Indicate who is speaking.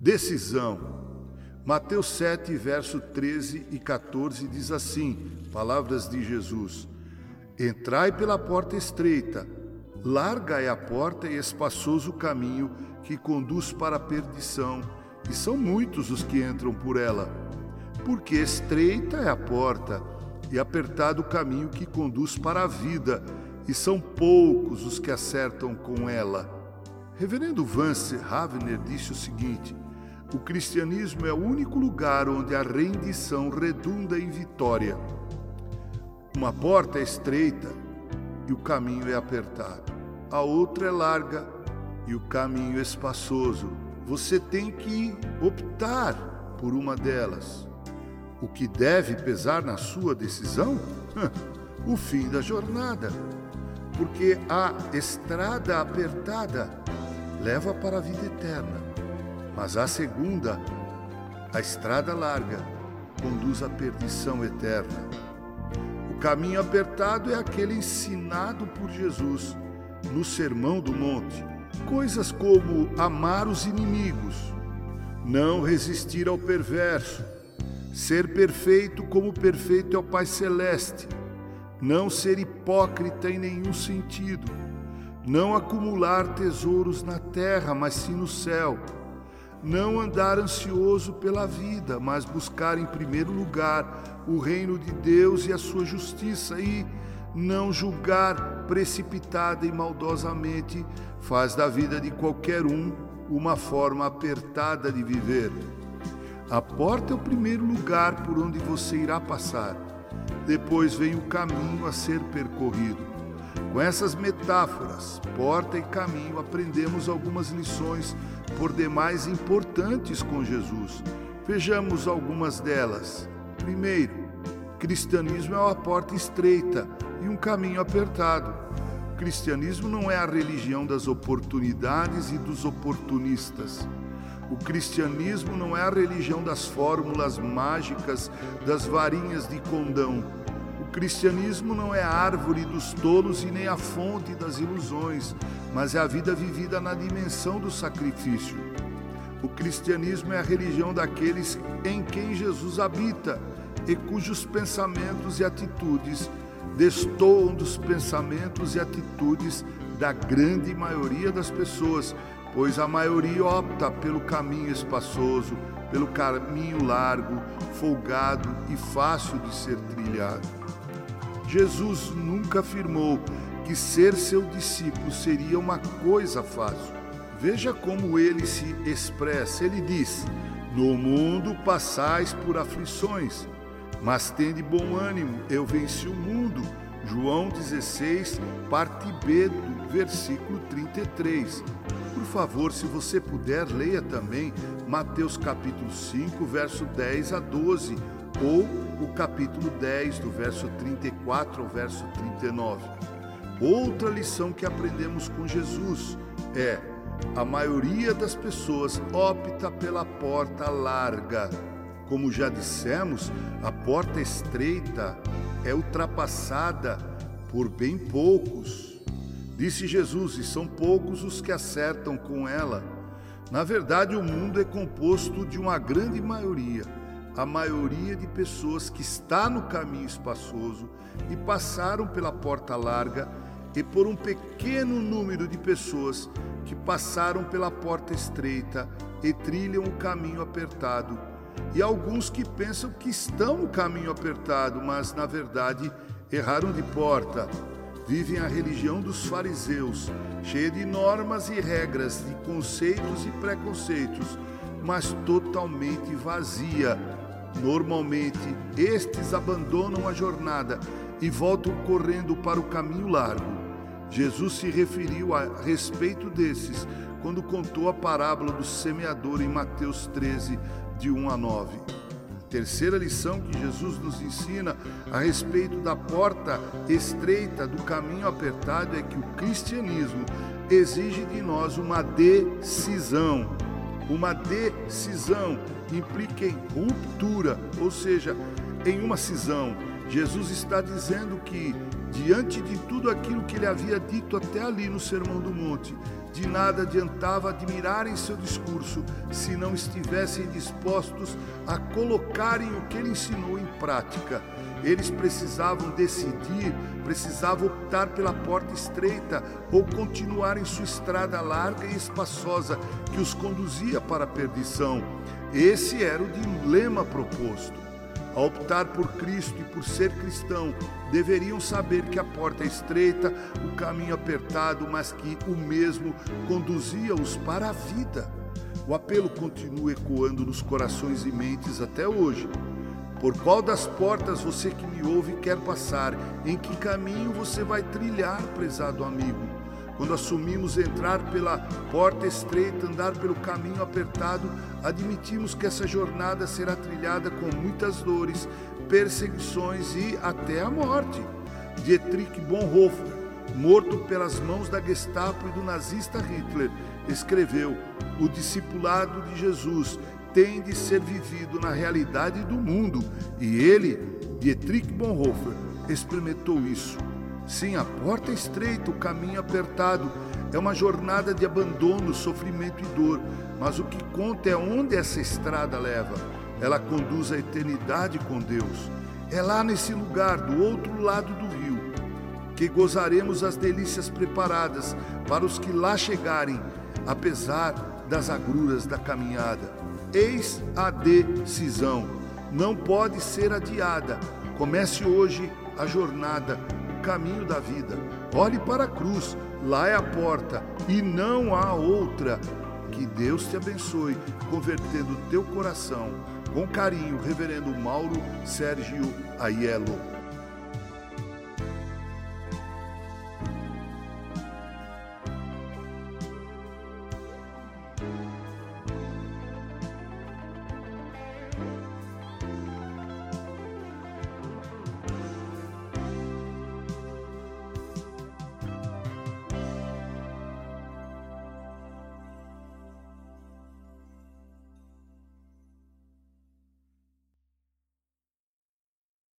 Speaker 1: Decisão. Mateus 7, verso 13 e 14 diz assim: Palavras de Jesus: Entrai pela porta estreita, larga é a porta e espaçoso o caminho que conduz para a perdição, e são muitos os que entram por ela. Porque estreita é a porta e apertado o caminho que conduz para a vida, e são poucos os que acertam com ela. Reverendo Vance Havner disse o seguinte: o cristianismo é o único lugar onde a rendição redunda em vitória. Uma porta é estreita e o caminho é apertado. A outra é larga e o caminho é espaçoso. Você tem que optar por uma delas. O que deve pesar na sua decisão? o fim da jornada. Porque a estrada apertada leva para a vida eterna mas a segunda, a estrada larga, conduz à perdição eterna. O caminho apertado é aquele ensinado por Jesus no Sermão do Monte. Coisas como amar os inimigos, não resistir ao perverso, ser perfeito como perfeito é o Pai Celeste, não ser hipócrita em nenhum sentido, não acumular tesouros na terra, mas sim no céu não andar ansioso pela vida, mas buscar em primeiro lugar o reino de Deus e a sua justiça e não julgar precipitada e maldosamente faz da vida de qualquer um uma forma apertada de viver. A porta é o primeiro lugar por onde você irá passar. Depois vem o caminho a ser percorrido. Com essas metáforas, porta e caminho, aprendemos algumas lições por demais importantes com Jesus. Vejamos algumas delas. Primeiro, cristianismo é uma porta estreita e um caminho apertado. O cristianismo não é a religião das oportunidades e dos oportunistas. O cristianismo não é a religião das fórmulas mágicas, das varinhas de condão. Cristianismo não é a árvore dos tolos e nem a fonte das ilusões mas é a vida vivida na dimensão do sacrifício. O cristianismo é a religião daqueles em quem Jesus habita e cujos pensamentos e atitudes destoam dos pensamentos e atitudes da grande maioria das pessoas, pois a maioria opta pelo caminho espaçoso, pelo caminho largo, folgado e fácil de ser trilhado. Jesus nunca afirmou que ser seu discípulo seria uma coisa fácil. Veja como ele se expressa. Ele diz: No mundo passais por aflições, mas tende bom ânimo, eu venci o mundo. João 16, parte B, do versículo 33. Por favor, se você puder, leia também Mateus capítulo 5, verso 10 a 12, ou o capítulo 10, do verso 34 ao verso 39. Outra lição que aprendemos com Jesus é: a maioria das pessoas opta pela porta larga. Como já dissemos, a porta estreita é ultrapassada por bem poucos. Disse Jesus, e são poucos os que acertam com ela. Na verdade, o mundo é composto de uma grande maioria, a maioria de pessoas que está no caminho espaçoso e passaram pela porta larga e por um pequeno número de pessoas que passaram pela porta estreita e trilham o caminho apertado, e alguns que pensam que estão no caminho apertado, mas na verdade erraram de porta. Vivem a religião dos fariseus, cheia de normas e regras, de conceitos e preconceitos, mas totalmente vazia. Normalmente, estes abandonam a jornada e voltam correndo para o caminho largo. Jesus se referiu a respeito desses quando contou a parábola do semeador em Mateus 13, de 1 a 9. A terceira lição que Jesus nos ensina a respeito da porta estreita do caminho apertado é que o cristianismo exige de nós uma decisão. Uma decisão implica em ruptura, ou seja, em uma cisão. Jesus está dizendo que, diante de tudo aquilo que ele havia dito até ali no Sermão do Monte, De nada adiantava admirarem seu discurso se não estivessem dispostos a colocarem o que ele ensinou em prática. Eles precisavam decidir, precisavam optar pela porta estreita ou continuar em sua estrada larga e espaçosa que os conduzia para a perdição. Esse era o dilema proposto. A optar por Cristo e por ser cristão, deveriam saber que a porta é estreita, o caminho apertado, mas que o mesmo conduzia-os para a vida. O apelo continua ecoando nos corações e mentes até hoje. Por qual das portas você que me ouve quer passar? Em que caminho você vai trilhar, prezado amigo? Quando assumimos entrar pela porta estreita, andar pelo caminho apertado, admitimos que essa jornada será trilhada com muitas dores, perseguições e até a morte. Dietrich Bonhoeffer, morto pelas mãos da Gestapo e do nazista Hitler, escreveu: O discipulado de Jesus tem de ser vivido na realidade do mundo, e ele, Dietrich Bonhoeffer, experimentou isso. Sim, a porta é estreita, o caminho apertado. É uma jornada de abandono, sofrimento e dor. Mas o que conta é onde essa estrada leva. Ela conduz à eternidade com Deus. É lá nesse lugar, do outro lado do rio, que gozaremos as delícias preparadas para os que lá chegarem, apesar das agruras da caminhada. Eis a decisão. Não pode ser adiada. Comece hoje a jornada caminho da vida. Olhe para a cruz, lá é a porta e não há outra. Que Deus te abençoe, convertendo teu coração. Com carinho, Reverendo Mauro Sérgio Aiello.